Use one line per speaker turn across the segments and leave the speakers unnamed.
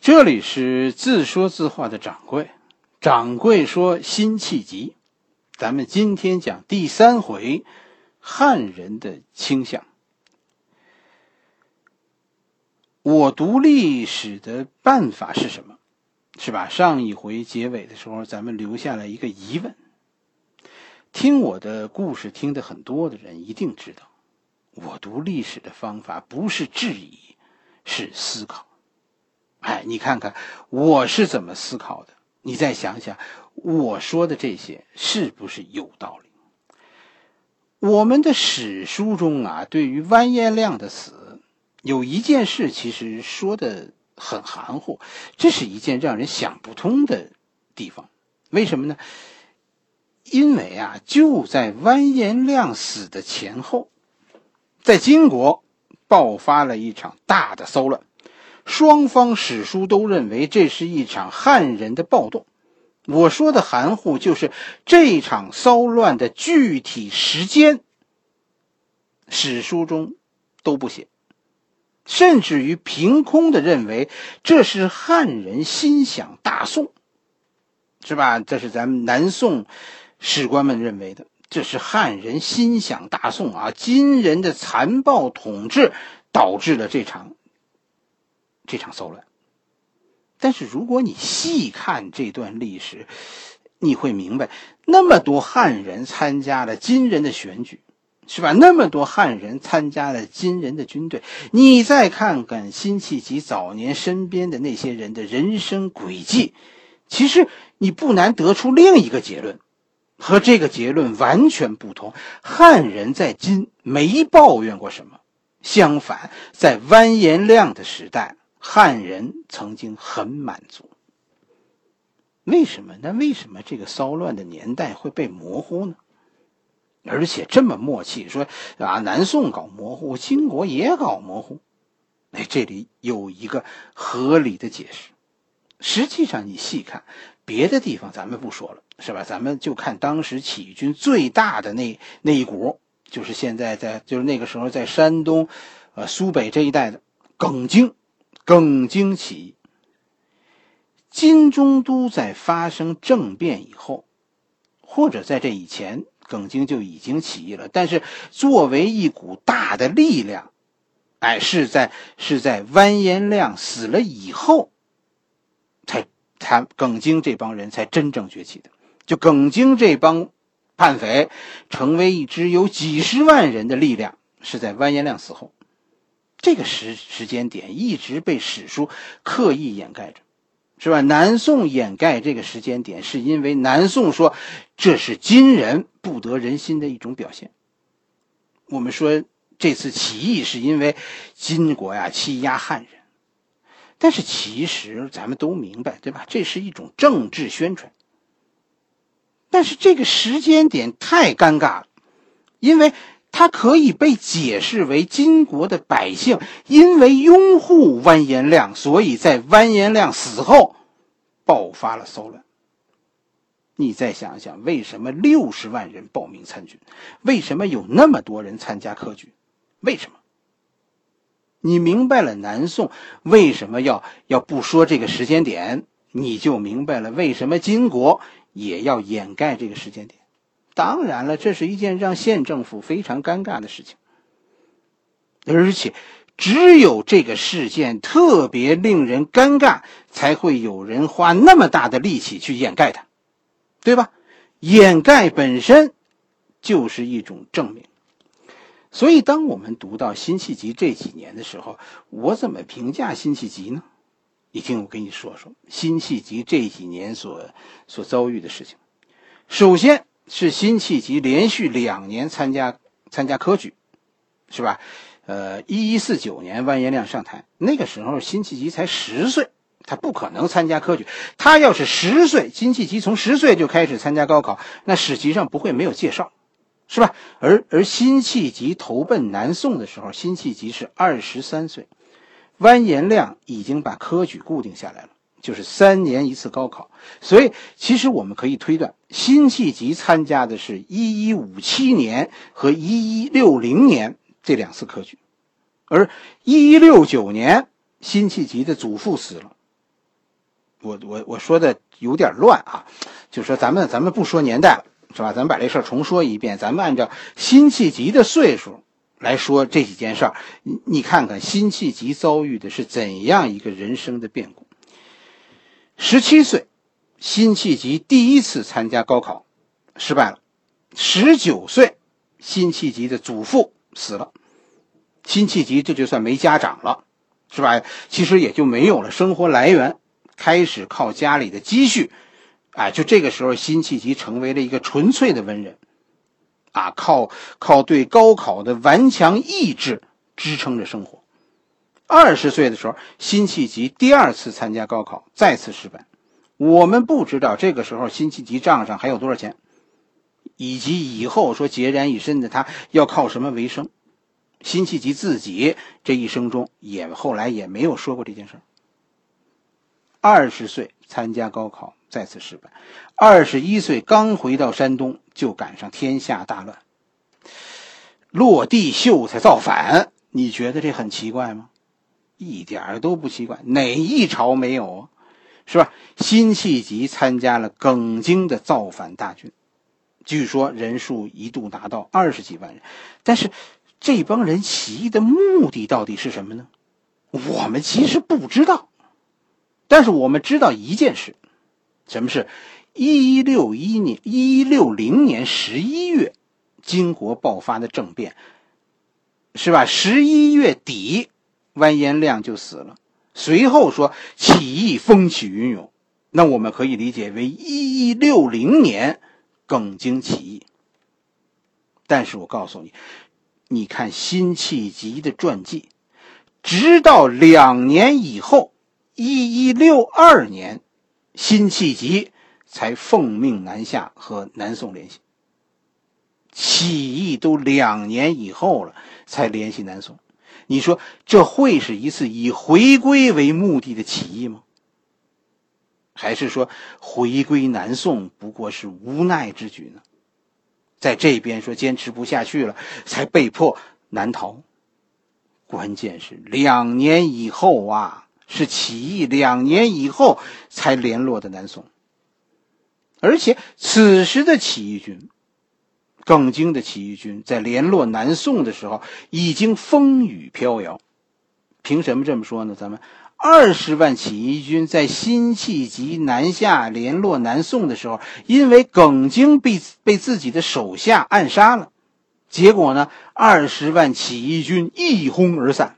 这里是自说自话的掌柜，掌柜说辛弃疾，咱们今天讲第三回，汉人的倾向。我读历史的办法是什么？是吧？上一回结尾的时候，咱们留下了一个疑问。听我的故事听的很多的人一定知道，我读历史的方法不是质疑，是思考。哎，你看看我是怎么思考的？你再想想，我说的这些是不是有道理？我们的史书中啊，对于完颜亮的死，有一件事其实说的很含糊，这是一件让人想不通的地方。为什么呢？因为啊，就在完颜亮死的前后，在金国爆发了一场大的骚乱。双方史书都认为这是一场汉人的暴动。我说的含糊，就是这场骚乱的具体时间，史书中都不写，甚至于凭空的认为这是汉人心想大宋，是吧？这是咱们南宋史官们认为的，这是汉人心想大宋啊！金人的残暴统治导致了这场。这场骚乱，但是如果你细看这段历史，你会明白，那么多汉人参加了金人的选举，是吧？那么多汉人参加了金人的军队，你再看看辛弃疾早年身边的那些人的人生轨迹，其实你不难得出另一个结论，和这个结论完全不同。汉人在金没抱怨过什么，相反，在完颜亮的时代。汉人曾经很满足，为什么？那为什么这个骚乱的年代会被模糊呢？而且这么默契，说啊，南宋搞模糊，金国也搞模糊，哎，这里有一个合理的解释。实际上，你细看别的地方，咱们不说了，是吧？咱们就看当时起义军最大的那那一股，就是现在在，就是那个时候在山东，呃，苏北这一带的耿京。耿京起，金中都在发生政变以后，或者在这以前，耿京就已经起义了。但是作为一股大的力量，哎，是在是在完颜亮死了以后，才他耿京这帮人才真正崛起的。就耿京这帮叛匪，成为一支有几十万人的力量，是在完颜亮死后。这个时时间点一直被史书刻意掩盖着，是吧？南宋掩盖这个时间点，是因为南宋说这是金人不得人心的一种表现。我们说这次起义是因为金国呀欺压汉人，但是其实咱们都明白，对吧？这是一种政治宣传。但是这个时间点太尴尬了，因为。它可以被解释为金国的百姓因为拥护完颜亮，所以在完颜亮死后爆发了骚乱。你再想想，为什么六十万人报名参军？为什么有那么多人参加科举？为什么？你明白了南宋为什么要要不说这个时间点，你就明白了为什么金国也要掩盖这个时间点。当然了，这是一件让县政府非常尴尬的事情，而且只有这个事件特别令人尴尬，才会有人花那么大的力气去掩盖它，对吧？掩盖本身就是一种证明。所以，当我们读到辛弃疾这几年的时候，我怎么评价辛弃疾呢？你听我跟你说说辛弃疾这几年所所遭遇的事情。首先。是辛弃疾连续两年参加参加科举，是吧？呃，一一四九年完颜亮上台，那个时候辛弃疾才十岁，他不可能参加科举。他要是十岁，辛弃疾从十岁就开始参加高考，那史籍上不会没有介绍，是吧？而而辛弃疾投奔南宋的时候，辛弃疾是二十三岁，完颜亮已经把科举固定下来了。就是三年一次高考，所以其实我们可以推断，辛弃疾参加的是一一五七年和一一六零年这两次科举，而一一六九年辛弃疾的祖父死了，我我我说的有点乱啊，就说咱们咱们不说年代了，是吧？咱们把这事儿重说一遍，咱们按照辛弃疾的岁数来说这几件事儿。你你看看辛弃疾遭遇的是怎样一个人生的变故？十七岁，辛弃疾第一次参加高考，失败了。十九岁，辛弃疾的祖父死了，辛弃疾这就算没家长了，是吧？其实也就没有了生活来源。开始靠家里的积蓄，啊，就这个时候，辛弃疾成为了一个纯粹的文人，啊，靠靠对高考的顽强意志支撑着生活。二十岁的时候，辛弃疾第二次参加高考，再次失败。我们不知道这个时候辛弃疾账上还有多少钱，以及以后说孑然一身的他要靠什么为生。辛弃疾自己这一生中也后来也没有说过这件事儿。二十岁参加高考，再次失败。二十一岁刚回到山东，就赶上天下大乱，落地秀才造反。你觉得这很奇怪吗？一点都不奇怪。哪一朝没有啊？是吧？辛弃疾参加了耿京的造反大军，据说人数一度达到二十几万人。但是，这帮人起义的目的到底是什么呢？我们其实不知道。但是我们知道一件事，什么是？一六一年、一六零年十一月，金国爆发的政变，是吧？十一月底，完颜亮就死了。随后说起义风起云涌，那我们可以理解为一一六零年耿京起义。但是我告诉你，你看辛弃疾的传记，直到两年以后。一一六二年，辛弃疾才奉命南下和南宋联系。起义都两年以后了，才联系南宋。你说这会是一次以回归为目的的起义吗？还是说回归南宋不过是无奈之举呢？在这边说坚持不下去了，才被迫南逃。关键是两年以后啊。是起义两年以后才联络的南宋，而且此时的起义军，耿京的起义军在联络南宋的时候已经风雨飘摇。凭什么这么说呢？咱们二十万起义军在辛弃疾南下联络南宋的时候，因为耿京被被自己的手下暗杀了，结果呢，二十万起义军一哄而散。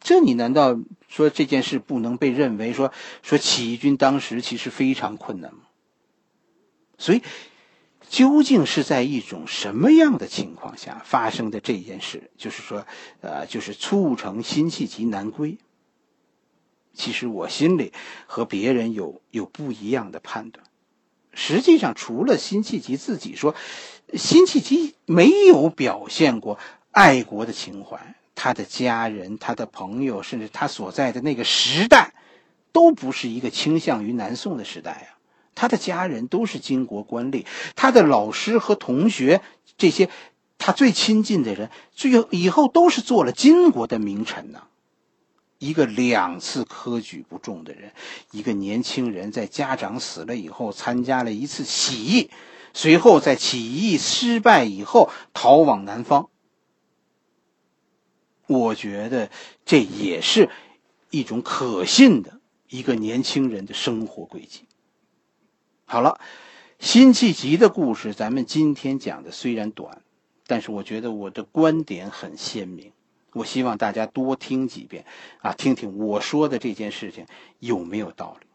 这你难道说这件事不能被认为说说起义军当时其实非常困难吗？所以，究竟是在一种什么样的情况下发生的这件事？就是说，呃，就是促成辛弃疾南归。其实我心里和别人有有不一样的判断。实际上，除了辛弃疾自己说，辛弃疾没有表现过爱国的情怀。他的家人、他的朋友，甚至他所在的那个时代，都不是一个倾向于南宋的时代啊。他的家人都是金国官吏，他的老师和同学，这些他最亲近的人，最后以后都是做了金国的名臣呢。一个两次科举不中的人，一个年轻人，在家长死了以后，参加了一次起义，随后在起义失败以后，逃往南方。我觉得这也是一种可信的一个年轻人的生活轨迹。好了，辛弃疾的故事，咱们今天讲的虽然短，但是我觉得我的观点很鲜明。我希望大家多听几遍啊，听听我说的这件事情有没有道理。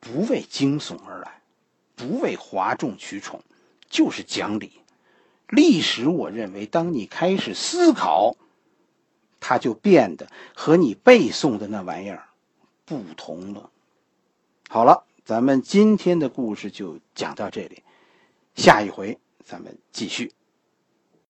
不为惊悚而来，不为哗众取宠，就是讲理。历史，我认为，当你开始思考。它就变得和你背诵的那玩意儿不同了。好了，咱们今天的故事就讲到这里，下一回咱们继续。